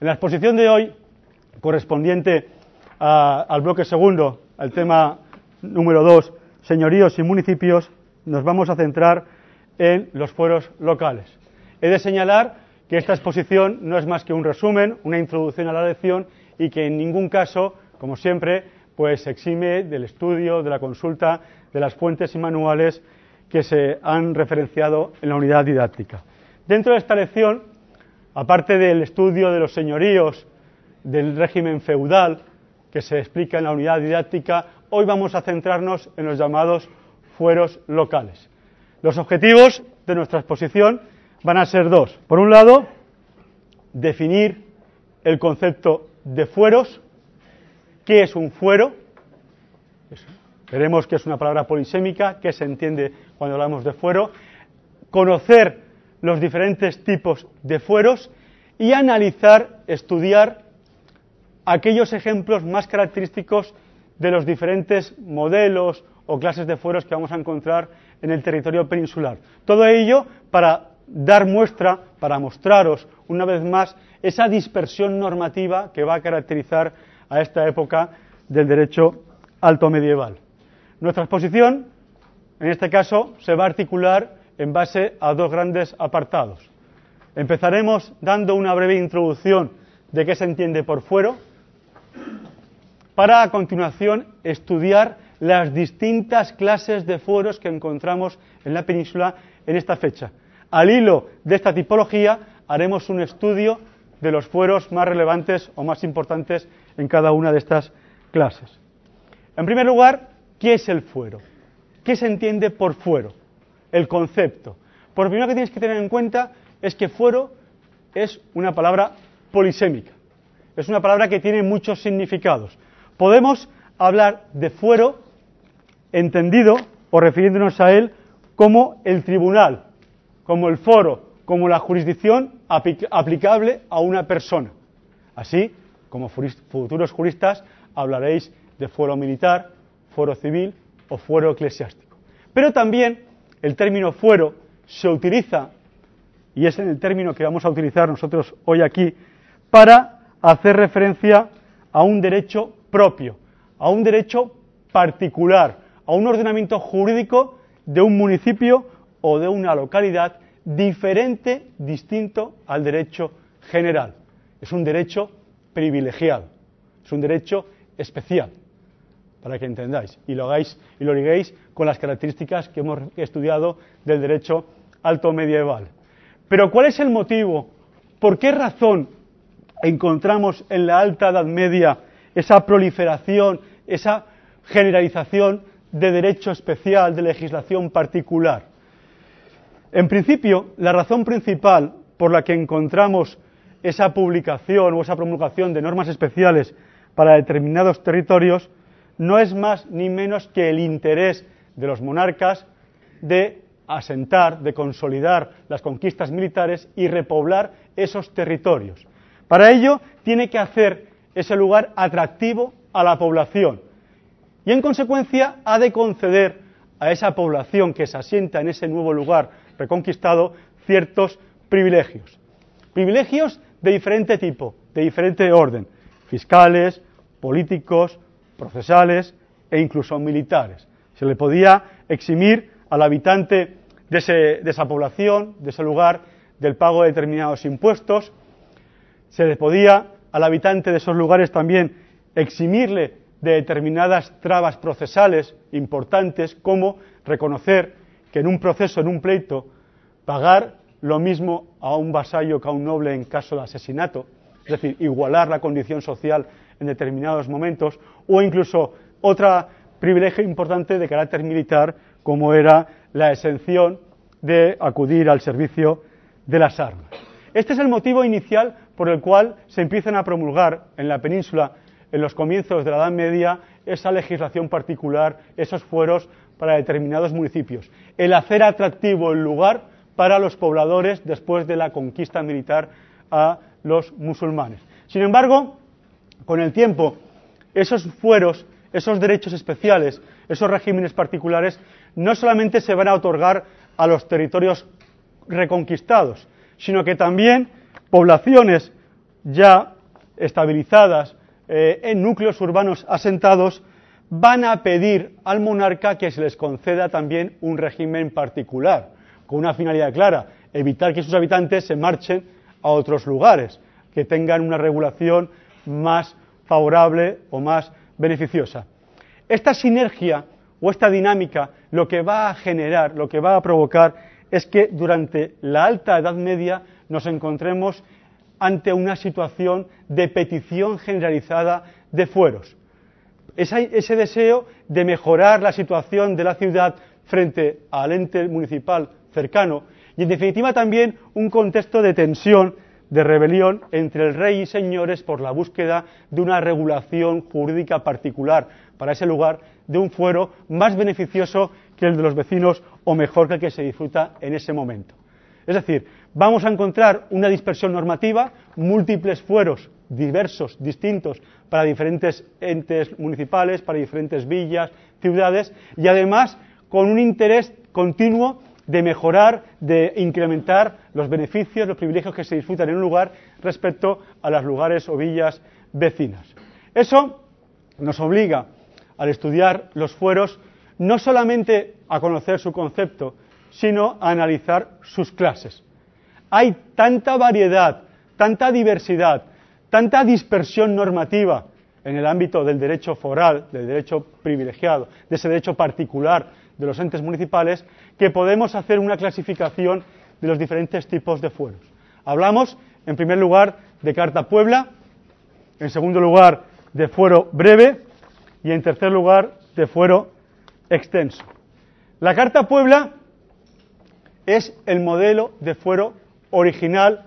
En la exposición de hoy, correspondiente al bloque segundo, al tema número dos, señoríos y municipios, nos vamos a centrar en los fueros locales. He de señalar que esta exposición no es más que un resumen, una introducción a la lección y que en ningún caso, como siempre, pues exime del estudio, de la consulta, de las fuentes y manuales que se han referenciado en la unidad didáctica. Dentro de esta lección aparte del estudio de los señoríos del régimen feudal que se explica en la unidad didáctica, hoy vamos a centrarnos en los llamados fueros locales. Los objetivos de nuestra exposición van a ser dos. Por un lado, definir el concepto de fueros, qué es un fuero, veremos que es una palabra polisémica, qué se entiende cuando hablamos de fuero, conocer los diferentes tipos de fueros y analizar, estudiar aquellos ejemplos más característicos de los diferentes modelos o clases de fueros que vamos a encontrar en el territorio peninsular. Todo ello para dar muestra, para mostraros una vez más esa dispersión normativa que va a caracterizar a esta época del derecho alto medieval. Nuestra exposición, en este caso, se va a articular en base a dos grandes apartados. Empezaremos dando una breve introducción de qué se entiende por fuero, para a continuación estudiar las distintas clases de fueros que encontramos en la península en esta fecha. Al hilo de esta tipología haremos un estudio de los fueros más relevantes o más importantes en cada una de estas clases. En primer lugar, ¿qué es el fuero? ¿Qué se entiende por fuero? el concepto. Por lo primero que tienes que tener en cuenta es que fuero es una palabra polisémica. Es una palabra que tiene muchos significados. Podemos hablar de fuero entendido o refiriéndonos a él como el tribunal, como el foro, como la jurisdicción aplicable a una persona. Así, como futuros juristas, hablaréis de fuero militar, fuero civil o fuero eclesiástico. Pero también el término fuero se utiliza, y es el término que vamos a utilizar nosotros hoy aquí, para hacer referencia a un derecho propio, a un derecho particular, a un ordenamiento jurídico de un municipio o de una localidad diferente, distinto al derecho general. Es un derecho privilegiado, es un derecho especial para que entendáis y lo hagáis y lo liguéis con las características que hemos estudiado del derecho alto medieval. Pero ¿cuál es el motivo? ¿Por qué razón encontramos en la alta Edad Media esa proliferación, esa generalización de derecho especial, de legislación particular? En principio, la razón principal por la que encontramos esa publicación o esa promulgación de normas especiales para determinados territorios no es más ni menos que el interés de los monarcas de asentar, de consolidar las conquistas militares y repoblar esos territorios. Para ello tiene que hacer ese lugar atractivo a la población y en consecuencia ha de conceder a esa población que se asienta en ese nuevo lugar reconquistado ciertos privilegios. Privilegios de diferente tipo, de diferente orden, fiscales, políticos, procesales e incluso militares. Se le podía eximir al habitante de, esa población, de ese lugar, del pago de determinados impuestos. Se le podía al habitante de esos lugares también eximirle de determinadas trabas procesales importantes, como reconocer que en un proceso, en un pleito, pagar lo mismo a un vasallo que a un noble en caso de asesinato, es decir, igualar la condición social en determinados momentos, o incluso otro privilegio importante de carácter militar, como era la exención de acudir al servicio de las armas. Este es el motivo inicial por el cual se empiezan a promulgar en la península, en los comienzos de la Edad Media, esa legislación particular, esos fueros para determinados municipios. El hacer atractivo el lugar para los pobladores después de la conquista militar a los musulmanes. Sin embargo, con el tiempo, esos fueros, esos derechos especiales, esos regímenes particulares, no solamente se van a otorgar a los territorios reconquistados, sino que también poblaciones ya estabilizadas eh, en núcleos urbanos asentados van a pedir al monarca que se les conceda también un régimen particular, con una finalidad clara, evitar que sus habitantes se marchen a otros lugares, que tengan una regulación más favorable o más beneficiosa. Esta sinergia o esta dinámica lo que va a generar, lo que va a provocar es que durante la alta Edad Media nos encontremos ante una situación de petición generalizada de fueros. Ese, deseo de mejorar la situación de la ciudad frente al ente municipal cercano y, en definitiva, también un contexto de tensión, de rebelión entre el rey y señores por la búsqueda de una regulación jurídica particular para ese lugar, de un fuero más beneficioso que el de los vecinos o mejor que el que se disfruta en ese momento. Es decir, vamos a encontrar una dispersión normativa, múltiples fueros diversos, distintos, para diferentes entes municipales, para diferentes villas, ciudades, y además con un interés continuo de mejorar, de incrementar los beneficios, los privilegios que se disfrutan en un lugar respecto a los lugares o villas vecinas. Eso nos obliga, al estudiar los fueros, no solamente a conocer su concepto, sino a analizar sus clases. Hay tanta variedad, tanta diversidad, tanta dispersión normativa en el ámbito del derecho foral, del derecho privilegiado, de ese derecho particular de los entes municipales, que podemos hacer una clasificación de los diferentes tipos de fueros. Hablamos, en primer lugar, de Carta Puebla, en segundo lugar, de fuero breve y, en tercer lugar, de fuero extenso. La Carta Puebla es el modelo de fuero original,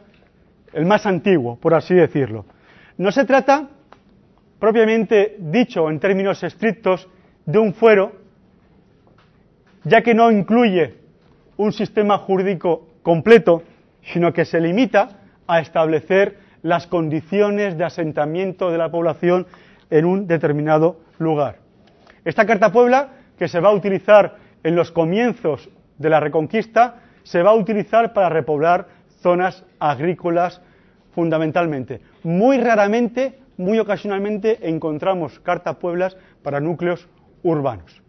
el más antiguo, por así decirlo. No se trata, propiamente dicho en términos estrictos, de un fuero, ya que no incluye un sistema jurídico completo, sino que se limita a establecer las condiciones de asentamiento de la población en un determinado lugar. Esta Carta Puebla, que se va a utilizar en los comienzos de la Reconquista, se va a utilizar para repoblar zonas agrícolas fundamentalmente. Muy raramente, muy ocasionalmente, encontramos cartas pueblas para núcleos urbanos.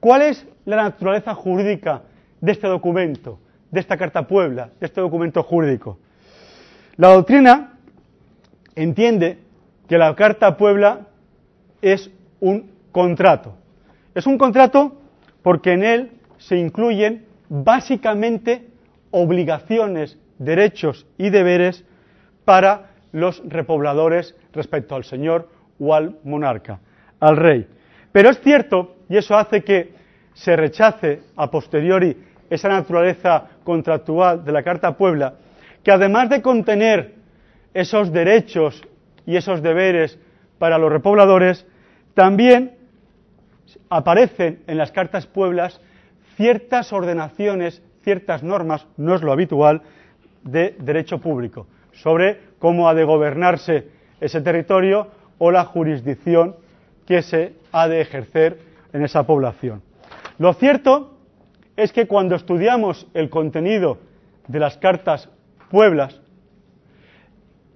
¿Cuál es la naturaleza jurídica de este documento, de esta Carta Puebla, de este documento jurídico? La doctrina entiende que la Carta Puebla es un contrato. Es un contrato porque en él se incluyen básicamente obligaciones, derechos y deberes para los repobladores respecto al señor o al monarca, al rey. Pero es cierto, y eso hace que se rechace a posteriori esa naturaleza contractual de la Carta Puebla, que además de contener esos derechos y esos deberes para los repobladores, también aparecen en las cartas pueblas ciertas ordenaciones, ciertas normas, no es lo habitual, de derecho público, sobre cómo ha de gobernarse ese territorio o la jurisdicción que se ha de ejercer en esa población. Lo cierto es que cuando estudiamos el contenido de las cartas pueblas,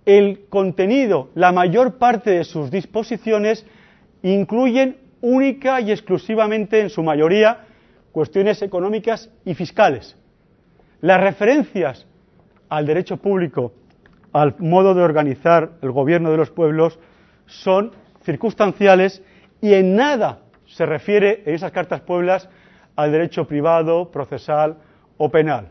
el contenido, la mayor parte de sus disposiciones incluyen única y exclusivamente, en su mayoría, cuestiones económicas y fiscales. Las referencias al derecho público, al modo de organizar el gobierno de los pueblos, son circunstanciales y en nada se refiere en esas cartas pueblas al derecho privado, procesal o penal.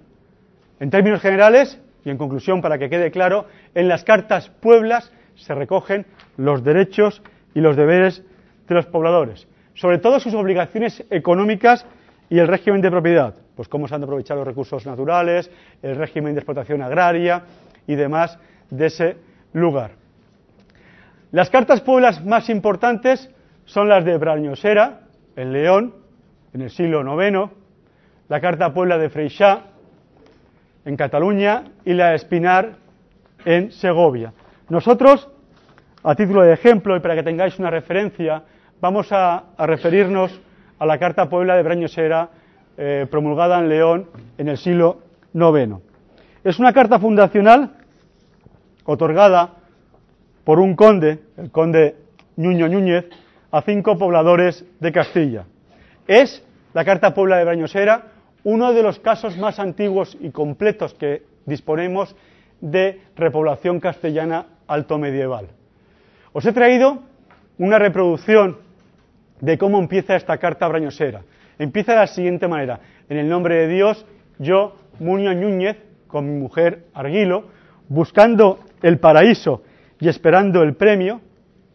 En términos generales, y en conclusión para que quede claro, en las cartas pueblas se recogen los derechos y los deberes de los pobladores, sobre todo sus obligaciones económicas y el régimen de propiedad, pues cómo se han de aprovechar los recursos naturales, el régimen de explotación agraria y demás de ese lugar. Las cartas pueblas más importantes son las de Brañosera, en León, en el siglo IX, la Carta Puebla de Freixá, en Cataluña, y la de Espinar, en Segovia. Nosotros, a título de ejemplo y para que tengáis una referencia, vamos a, referirnos a la Carta Puebla de Breñosera, eh, promulgada en León en el siglo IX. Es una carta fundacional otorgada por un conde, el conde Ñuño Núñez, a cinco pobladores de Castilla. Es la Carta Puebla de Brañosera uno de los casos más antiguos y completos que disponemos de repoblación castellana alto medieval. Os he traído una reproducción de cómo empieza esta carta brañosera. Empieza de la siguiente manera. En el nombre de Dios, yo, Muñoz Núñez, con mi mujer Arguilo, buscando el paraíso y esperando el premio,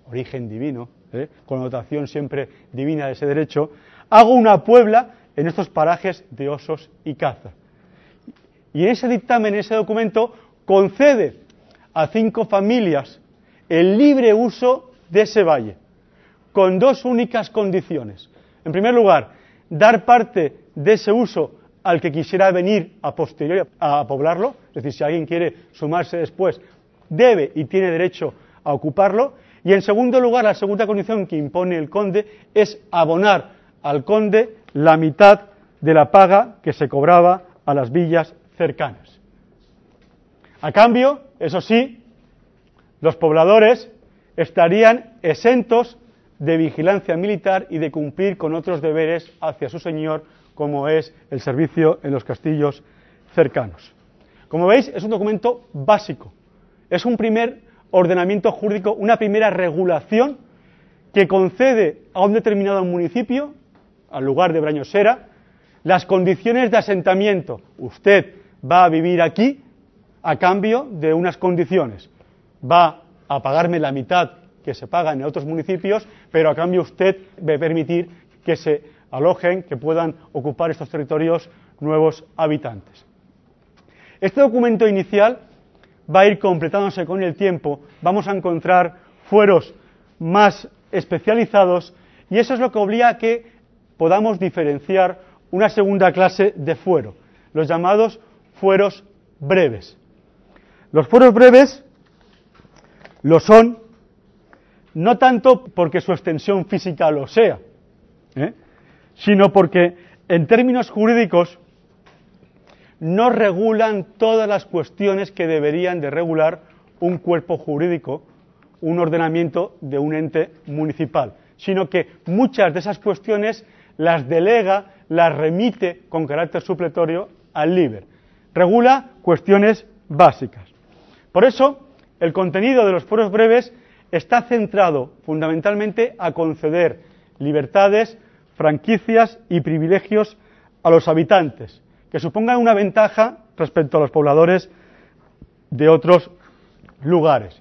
origen divino, ¿eh? connotación siempre divina de ese derecho, hago una puebla en estos parajes de osos y caza. Y en ese dictamen, en ese documento, concede a cinco familias el libre uso de ese valle, con dos únicas condiciones. En primer lugar, dar parte de ese uso al que quisiera venir a posteriori a poblarlo, es decir, si alguien quiere sumarse después, debe y tiene derecho a ocuparlo. Y en segundo lugar, la segunda condición que impone el conde es abonar al conde la mitad de la paga que se cobraba a las villas cercanas. A cambio, eso sí, los pobladores estarían exentos de vigilancia militar y de cumplir con otros deberes hacia su señor, como es el servicio en los castillos cercanos. Como veis, es un documento básico. Es un primer ordenamiento jurídico, una primera regulación que concede a un determinado municipio, al lugar de Brañosera, las condiciones de asentamiento. Usted va a vivir aquí a cambio de unas condiciones. Va a pagarme la mitad que se paga en otros municipios, pero a cambio usted va permitir que se alojen, que puedan ocupar estos territorios nuevos habitantes. Este documento inicial va a ir completándose con el tiempo, vamos a encontrar fueros más especializados y eso es lo que obliga a que podamos diferenciar una segunda clase de fuero, los llamados fueros breves. Los fueros breves lo son no tanto porque su extensión física lo sea, ¿eh? sino porque en términos jurídicos no regulan todas las cuestiones que deberían de regular un cuerpo jurídico, un ordenamiento de un ente municipal, sino que muchas de esas cuestiones las delega, las remite con carácter supletorio al LIBER. Regula cuestiones básicas. Por eso, el contenido de los foros breves está centrado fundamentalmente a conceder libertades, franquicias y privilegios a los habitantes, que supongan una ventaja respecto a los pobladores de otros lugares.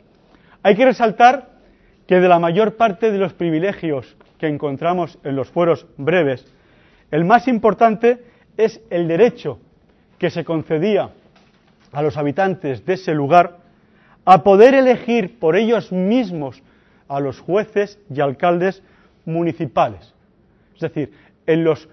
Hay que resaltar que de la mayor parte de los privilegios que encontramos en los fueros breves, el más importante es el derecho que se concedía a los habitantes de ese lugar a poder elegir por ellos mismos a los jueces y alcaldes municipales. Es decir, en los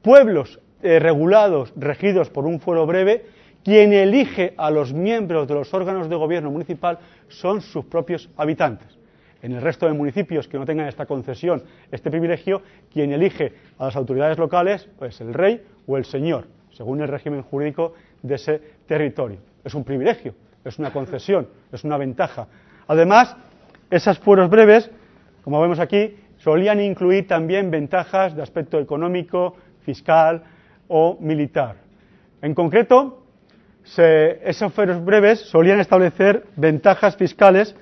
pueblos eh, regulados, regidos por un fuero breve, quien elige a los miembros de los órganos de gobierno municipal son sus propios habitantes. En el resto de municipios que no tengan esta concesión, este privilegio, quien elige a las autoridades locales, pues el rey o el señor, según el régimen jurídico de ese territorio. Es un privilegio, es una concesión, es una ventaja. Además, esos fueros breves, como vemos aquí, solían incluir también ventajas de aspecto económico, fiscal o militar. En concreto, esos fueros breves solían establecer ventajas fiscales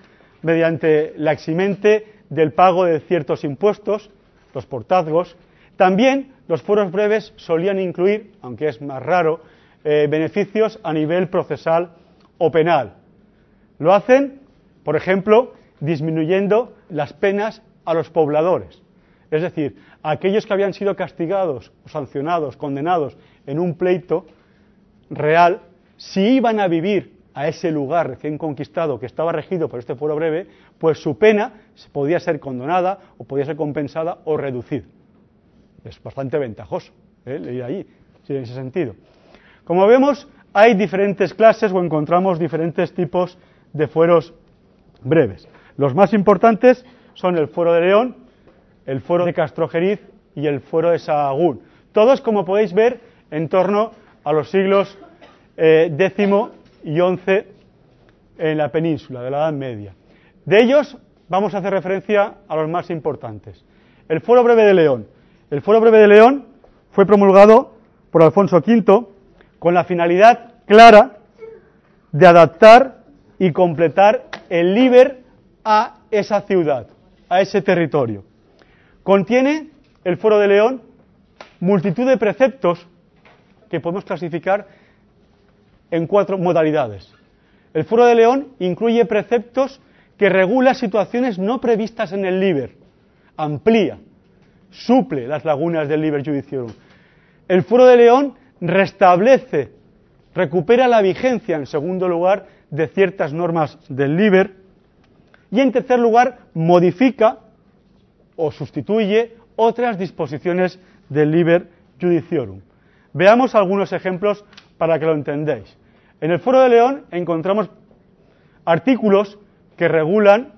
mediante la eximente del pago de ciertos impuestos, los portazgos. También los fueros breves solían incluir, aunque es más raro, eh, beneficios a nivel procesal o penal. Lo hacen, por ejemplo, disminuyendo las penas a los pobladores. Es decir, aquellos que habían sido castigados, sancionados, condenados en un pleito real, si iban a vivir a ese lugar recién conquistado que estaba regido por este fuero breve, pues su pena podía ser condonada o podía ser compensada o reducida. Es bastante ventajoso ¿eh? leer ahí, en ese sentido. Como vemos, hay diferentes clases o encontramos diferentes tipos de fueros breves. Los más importantes son el fuero de León, el fuero de Castrojeriz y el fuero de Sahagún. Todos, como podéis ver, en torno a los siglos eh, décimo y once en la península de la Edad Media. De ellos vamos a hacer referencia a los más importantes. El Fuero Breve de León. El Fuero Breve de León fue promulgado por Alfonso V con la finalidad clara de adaptar y completar el Liber a esa ciudad, a ese territorio. Contiene el Foro de León multitud de preceptos que podemos clasificar en cuatro modalidades. El Foro de León incluye preceptos que regula situaciones no previstas en el Liber, amplía, suple las lagunas del Liber Judiciorum. El Foro de León restablece, recupera la vigencia, en segundo lugar, de ciertas normas del Liber y, en tercer lugar, modifica o sustituye otras disposiciones del Liber Judiciorum. Veamos algunos ejemplos para que lo entendáis. En el Foro de León encontramos artículos que regulan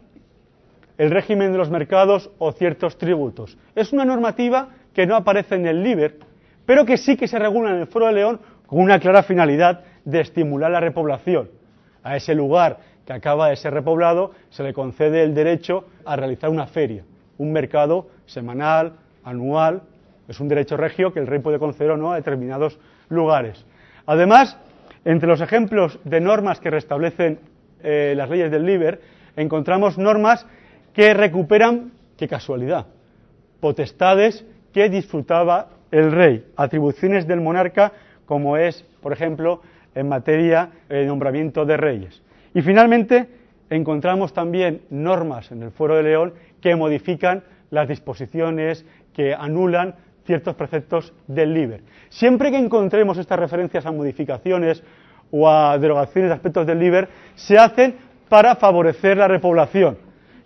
el régimen de los mercados o ciertos tributos. Es una normativa que no aparece en el Liber, pero que sí que se regula en el Foro de León con una clara finalidad de estimular la repoblación. A ese lugar que acaba de ser repoblado se le concede el derecho a realizar una feria, un mercado semanal, anual, es un derecho regio que el rey puede conceder o no a determinados lugares. Además, entre los ejemplos de normas que restablecen eh, las leyes del Liber, encontramos normas que recuperan, qué casualidad, potestades que disfrutaba el rey, atribuciones del monarca, como es, por ejemplo, en materia de nombramiento de reyes. Y finalmente, encontramos también normas en el Fuero de León que modifican las disposiciones, que anulan ciertos preceptos del Liber. Siempre que encontremos estas referencias a modificaciones o a derogaciones de aspectos del Liber, se hacen para favorecer la repoblación.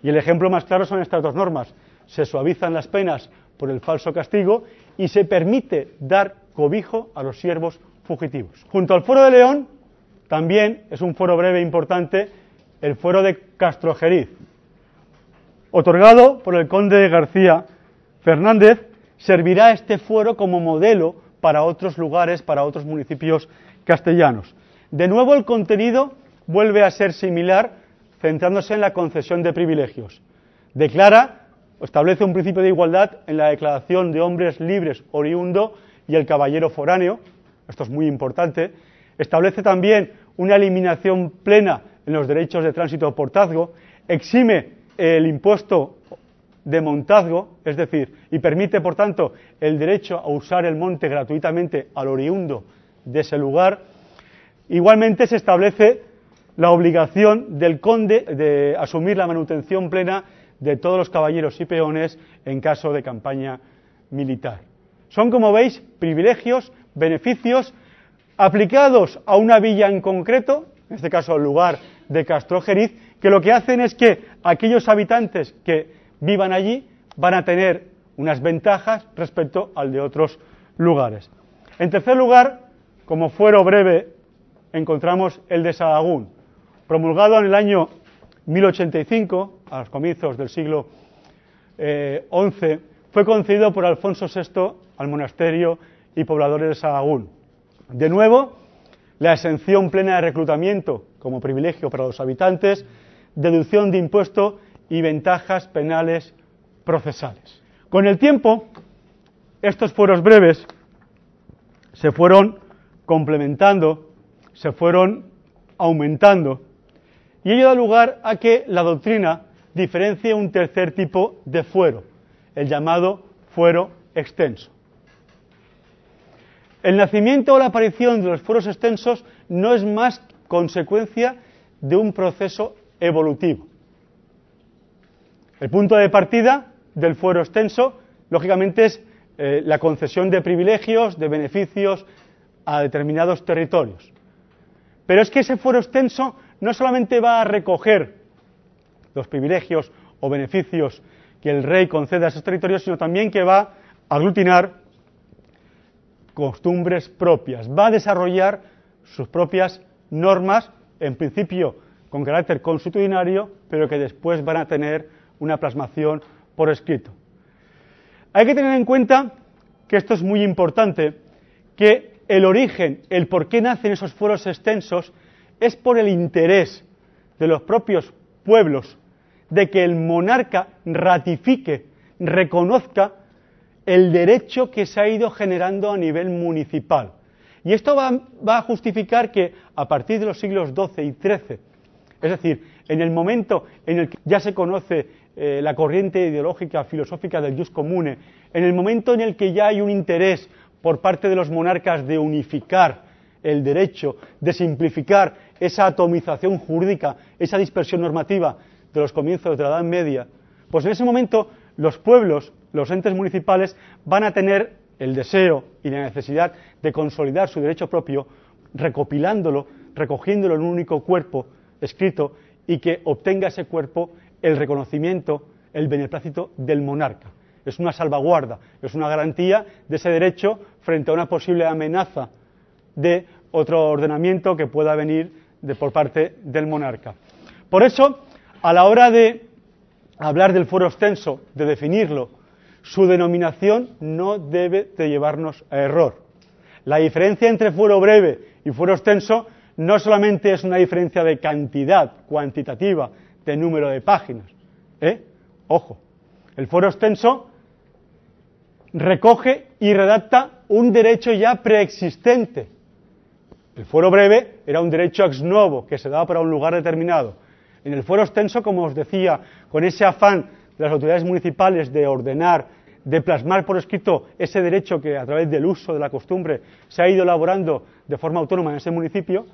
Y el ejemplo más claro son estas dos normas. Se suavizan las penas por el falso castigo y se permite dar cobijo a los siervos fugitivos. Junto al Foro de León, también es un foro breve importante el Foro de Castrojeriz, otorgado por el conde García Fernández servirá este fuero como modelo para otros lugares, para otros municipios castellanos. De nuevo, el contenido vuelve a ser similar, centrándose en la concesión de privilegios. Declara, establece un principio de igualdad en la declaración de hombres libres oriundo y el caballero foráneo, esto es muy importante. Establece también una eliminación plena en los derechos de tránsito o portazgo, exime el impuesto de montazgo, es decir, y permite, por tanto, el derecho a usar el monte gratuitamente al oriundo de ese lugar. Igualmente se establece la obligación del conde de asumir la manutención plena de todos los caballeros y peones en caso de campaña militar. Son, como veis, privilegios, beneficios aplicados a una villa en concreto, en este caso al lugar de Castrojeriz, que lo que hacen es que aquellos habitantes que vivan allí van a tener unas ventajas respecto al de otros lugares. En tercer lugar, como fuero breve, encontramos el de Sahagún, promulgado en el año 1085, a los comienzos del siglo XI, eh, fue concedido por Alfonso VI al monasterio y pobladores de Sahagún. De nuevo, la exención plena de reclutamiento como privilegio para los habitantes, deducción de impuesto y ventajas penales procesales. Con el tiempo, estos fueros breves se fueron complementando, se fueron aumentando, y ello da lugar a que la doctrina diferencie un tercer tipo de fuero, el llamado fuero extenso. El nacimiento o la aparición de los fueros extensos no es más consecuencia de un proceso evolutivo. El punto de partida del fuero extenso, lógicamente, es eh, la concesión de privilegios, de beneficios a determinados territorios. Pero es que ese fuero extenso no solamente va a recoger los privilegios o beneficios que el rey concede a esos territorios, sino también que va a aglutinar costumbres propias, va a desarrollar sus propias normas, en principio con carácter constitucionario, pero que después van a tener una plasmación por escrito. Hay que tener en cuenta que esto es muy importante, que el origen, el por qué nacen esos fueros extensos, es por el interés de los propios pueblos de que el monarca ratifique, reconozca el derecho que se ha ido generando a nivel municipal. Y esto va, a justificar que a partir de los siglos XII y XIII, es decir, en el momento en el que ya se conoce eh, la corriente ideológica, filosófica del jus comune, en el momento en el que ya hay un interés por parte de los monarcas de unificar el derecho, de simplificar esa atomización jurídica, esa dispersión normativa de los comienzos de la Edad Media, pues en ese momento los pueblos, los entes municipales, van a tener el deseo y la necesidad de consolidar su derecho propio, recopilándolo, recogiéndolo en un único cuerpo escrito y que obtenga ese cuerpo el reconocimiento, el beneplácito del monarca. Es una salvaguarda, es una garantía de ese derecho frente a una posible amenaza de otro ordenamiento que pueda venir por parte del monarca. Por eso, a la hora de hablar del fuero extenso, de definirlo, su denominación no debe de llevarnos a error. La diferencia entre fuero breve y fuero extenso no solamente es una diferencia de cantidad cuantitativa, de número de páginas. ¿eh? Ojo, el fuero extenso recoge y redacta un derecho ya preexistente. El fuero breve era un derecho ex novo que se daba para un lugar determinado. En el fuero extenso, como os decía, con ese afán de las autoridades municipales de ordenar, de plasmar por escrito ese derecho que a través del uso de la costumbre se ha ido elaborando de forma autónoma en ese municipio,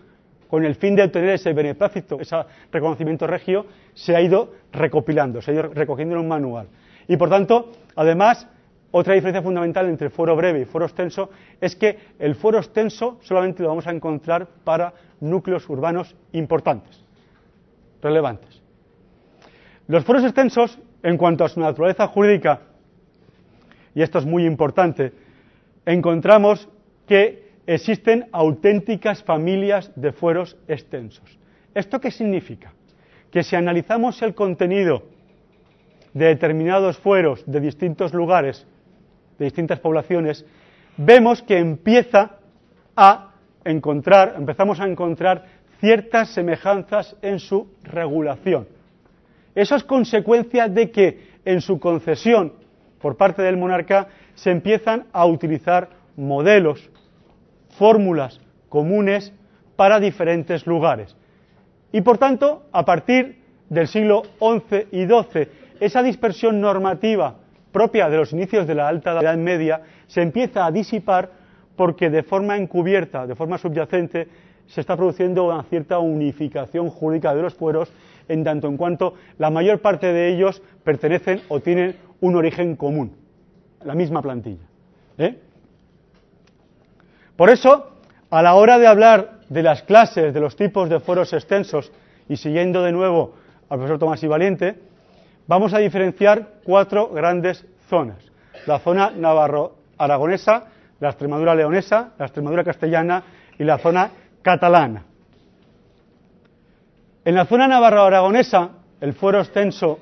con el fin de obtener ese beneplácito, ese reconocimiento regio, se ha ido recopilando, se ha ido recogiendo en un manual. Y por tanto, además, otra diferencia fundamental entre fuero breve y fuero extenso es que el fuero extenso solamente lo vamos a encontrar para núcleos urbanos importantes, relevantes. Los fueros extensos, en cuanto a su naturaleza jurídica, y esto es muy importante, encontramos que existen auténticas familias de fueros extensos. ¿Esto qué significa? Que si analizamos el contenido de determinados fueros de distintos lugares, de distintas poblaciones, vemos que empieza a encontrar, empezamos a encontrar ciertas semejanzas en su regulación. Eso es consecuencia de que en su concesión por parte del monarca se empiezan a utilizar modelos fórmulas comunes para diferentes lugares. Y por tanto, a partir del siglo XI y XII, esa dispersión normativa propia de los inicios de la Alta Edad Media se empieza a disipar porque de forma encubierta, de forma subyacente, se está produciendo una cierta unificación jurídica de los fueros, en tanto en cuanto la mayor parte de ellos pertenecen o tienen un origen común, la misma plantilla. ¿eh? Por eso, a la hora de hablar de las clases, de los tipos de fueros extensos, y siguiendo de nuevo al profesor Tomás y Valiente, vamos a diferenciar cuatro grandes zonas. La zona navarro-aragonesa, la Extremadura leonesa, la Extremadura castellana y la zona catalana. En la zona navarro-aragonesa, el fuero extenso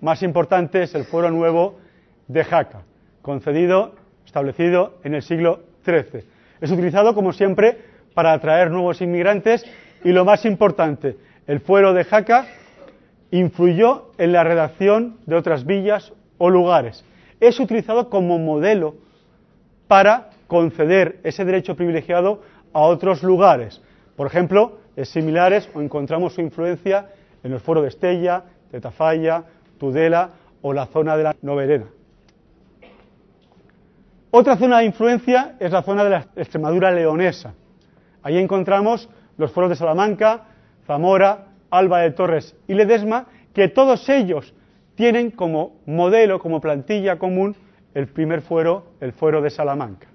más importante es el fuero nuevo de Jaca, concedido, establecido en el siglo XIII. Es utilizado, como siempre, para atraer nuevos inmigrantes y, lo más importante, el fuero de Jaca influyó en la redacción de otras villas o lugares. Es utilizado como modelo para conceder ese derecho privilegiado a otros lugares. Por ejemplo, es similares o encontramos su influencia en el fuero de Estella, de Tafalla, Tudela o la zona de la Noverena. Otra zona de influencia es la zona de la Extremadura leonesa. Ahí encontramos los fueros de Salamanca, Zamora, Alba de Torres y Ledesma, que todos ellos tienen como modelo, como plantilla común, el primer fuero, el fuero de Salamanca.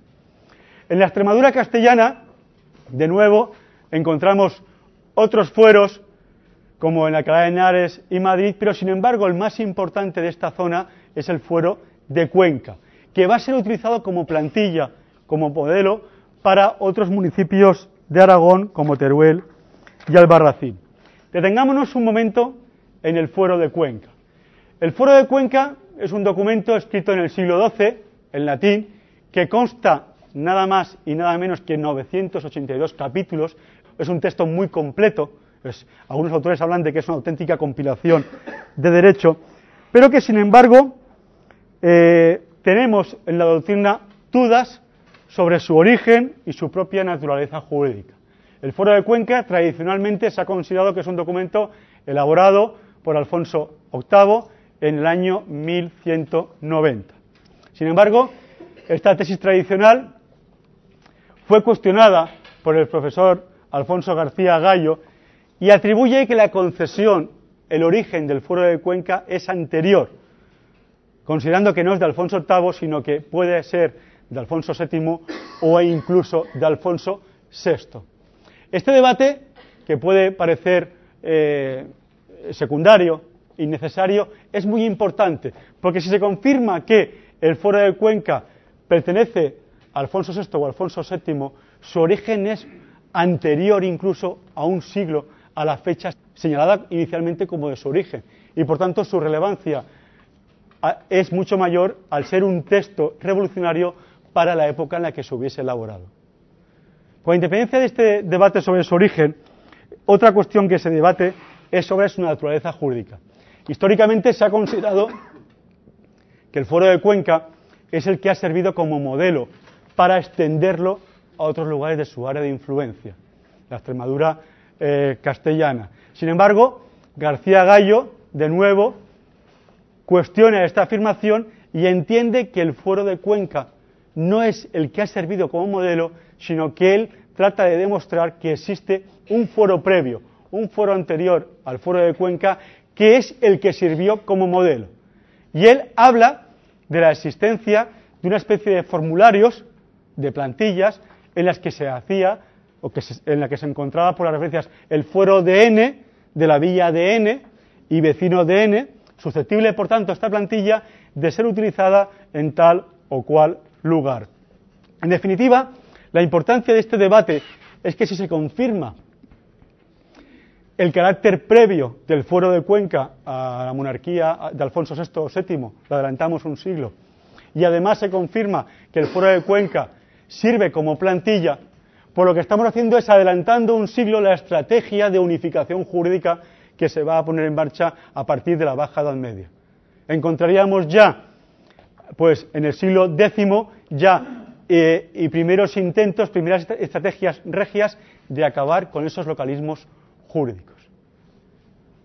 En la Extremadura castellana, de nuevo, encontramos otros fueros, como en Alcalá de Henares y Madrid, pero sin embargo el más importante de esta zona es el fuero de Cuenca que va a ser utilizado como plantilla, como modelo para otros municipios de Aragón como Teruel y Albarracín. Detengámonos un momento en el Fuero de Cuenca. El Fuero de Cuenca es un documento escrito en el siglo XII, en latín, que consta nada más y nada menos que 982 capítulos. Es un texto muy completo. algunos autores hablan de que es una auténtica compilación de derecho, pero que sin embargo eh, tenemos en la doctrina dudas sobre su origen y su propia naturaleza jurídica. El Foro de Cuenca tradicionalmente se ha considerado que es un documento elaborado por Alfonso VIII en el año 1190. Sin embargo, esta tesis tradicional fue cuestionada por el profesor Alfonso García Gallo y atribuye que la concesión, el origen del Foro de Cuenca es anterior, considerando que no es de Alfonso VIII, sino que puede ser de Alfonso VII o incluso de Alfonso VI. Este debate, que puede parecer eh, secundario, innecesario, es muy importante, porque si se confirma que el Foro de Cuenca pertenece a Alfonso VI o Alfonso VII, su origen es anterior incluso a un siglo a la fecha señalada inicialmente como de su origen, y por tanto su relevancia es mucho mayor al ser un texto revolucionario para la época en la que se hubiese elaborado. Con independencia de este debate sobre su origen, otra cuestión que se debate es sobre su naturaleza jurídica. Históricamente se ha considerado que el Foro de Cuenca es el que ha servido como modelo para extenderlo a otros lugares de su área de influencia, la Extremadura eh, castellana. Sin embargo, García Gallo, de nuevo, cuestiona esta afirmación y entiende que el Foro de Cuenca no es el que ha servido como modelo, sino que él trata de demostrar que existe un foro previo, un foro anterior al foro de Cuenca, que es el que sirvió como modelo. Y él habla de la existencia de una especie de formularios, de plantillas, en las que se hacía, o que en la que se encontraba por las referencias el fuero de N, de la villa de N y vecino de N, susceptible, por tanto, esta plantilla de ser utilizada en tal o cual lugar. En definitiva, la importancia de este debate es que si se confirma el carácter previo del fuero de Cuenca a la monarquía de Alfonso VI o VII, lo adelantamos un siglo, y además se confirma que el fuero de Cuenca sirve como plantilla, pues lo que estamos haciendo es adelantando un siglo la estrategia de unificación jurídica que se va a poner en marcha a partir de la Baja Edad Media. Encontraríamos ya, pues en el siglo X, ya eh, y primeros intentos, primeras estrategias regias de acabar con esos localismos jurídicos.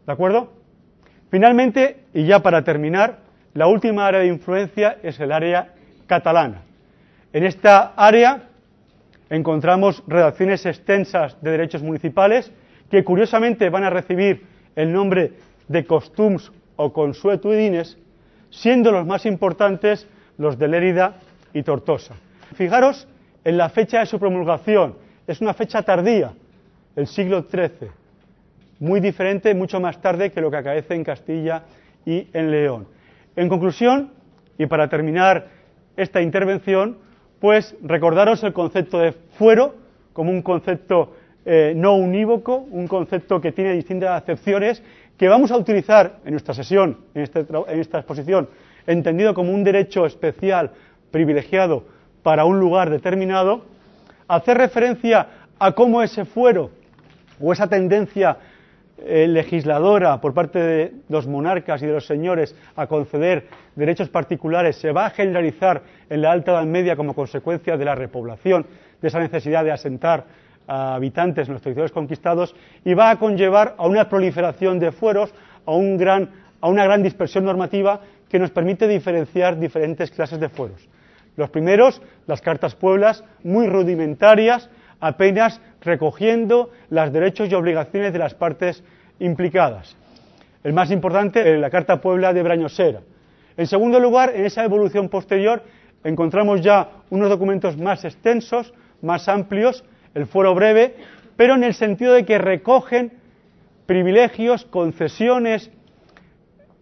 ¿De acuerdo? Finalmente, y ya para terminar, la última área de influencia es el área catalana. En esta área encontramos redacciones extensas de derechos municipales que curiosamente van a recibir el nombre de costums o consuetudines, siendo los más importantes los de Lérida y Tortosa. Fijaros en la fecha de su promulgación, es una fecha tardía, el siglo XIII, muy diferente, mucho más tarde que lo que acaece en Castilla y en León. En conclusión, y para terminar esta intervención, pues recordaros el concepto de fuero como un concepto eh, no unívoco, un concepto que tiene distintas acepciones, que vamos a utilizar en nuestra sesión, en, este en esta exposición, entendido como un derecho especial, privilegiado, para un lugar determinado, hacer referencia a cómo ese fuero o esa tendencia eh, legisladora por parte de los monarcas y de los señores a conceder derechos particulares se va a generalizar en la Alta Edad Media como consecuencia de la repoblación, de esa necesidad de asentar habitantes en los territorios conquistados y va a conllevar a una proliferación de fueros, a, un gran, a una gran dispersión normativa que nos permite diferenciar diferentes clases de fueros. Los primeros, las cartas pueblas, muy rudimentarias, apenas recogiendo los derechos y obligaciones de las partes implicadas. El más importante, la Carta Puebla de Brañosera. En segundo lugar, en esa evolución posterior, encontramos ya unos documentos más extensos, más amplios, el fuero breve, pero en el sentido de que recogen privilegios, concesiones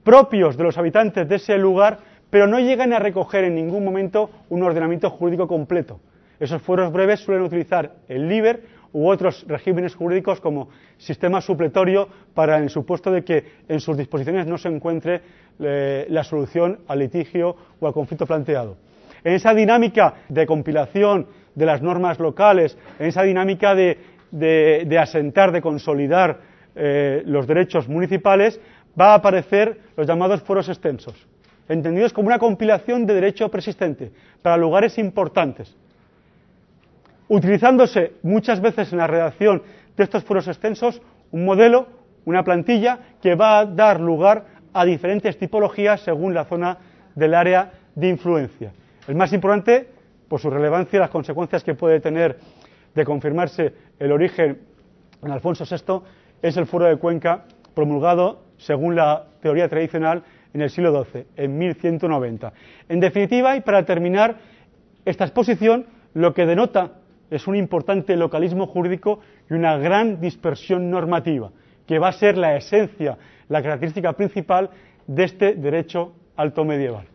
propios de los habitantes de ese lugar pero no llegan a recoger en ningún momento un ordenamiento jurídico completo. Esos fueros breves suelen utilizar el LIBER u otros regímenes jurídicos como sistema supletorio para el supuesto de que en sus disposiciones no se encuentre eh, la solución al litigio o al conflicto planteado. En esa dinámica de compilación de las normas locales, en esa dinámica de, asentar, de consolidar eh, los derechos municipales, va a aparecer los llamados foros extensos, entendidos como una compilación de derecho persistente para lugares importantes, utilizándose muchas veces en la redacción de estos foros extensos un modelo, una plantilla que va a dar lugar a diferentes tipologías según la zona del área de influencia. El más importante, por su relevancia y las consecuencias que puede tener de confirmarse el origen en Alfonso VI, es el Foro de Cuenca promulgado según la teoría tradicional en el siglo XII, en 1190. En definitiva, y para terminar esta exposición, lo que denota es un importante localismo jurídico y una gran dispersión normativa, que va a ser la esencia, la característica principal de este derecho alto medieval.